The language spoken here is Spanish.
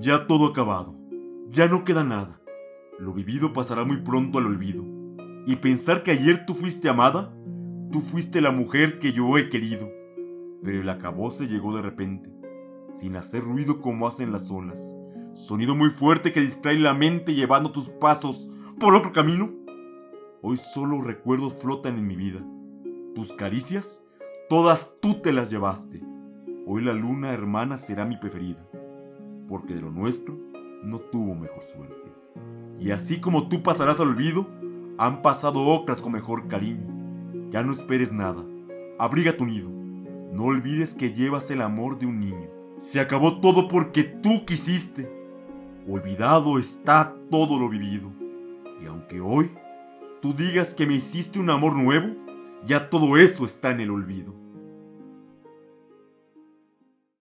Ya todo acabado. Ya no queda nada. Lo vivido pasará muy pronto al olvido. Y pensar que ayer tú fuiste amada, tú fuiste la mujer que yo he querido. Pero el acabose llegó de repente, sin hacer ruido como hacen las olas. Sonido muy fuerte que distrae la mente llevando tus pasos por otro camino. Hoy solo recuerdos flotan en mi vida. Tus caricias, todas tú te las llevaste. Hoy la luna hermana será mi preferida, porque de lo nuestro no tuvo mejor suerte. Y así como tú pasarás al olvido, han pasado otras con mejor cariño. Ya no esperes nada, abriga tu nido. No olvides que llevas el amor de un niño. Se acabó todo porque tú quisiste. Olvidado está todo lo vivido. Y aunque hoy tú digas que me hiciste un amor nuevo, ya todo eso está en el olvido.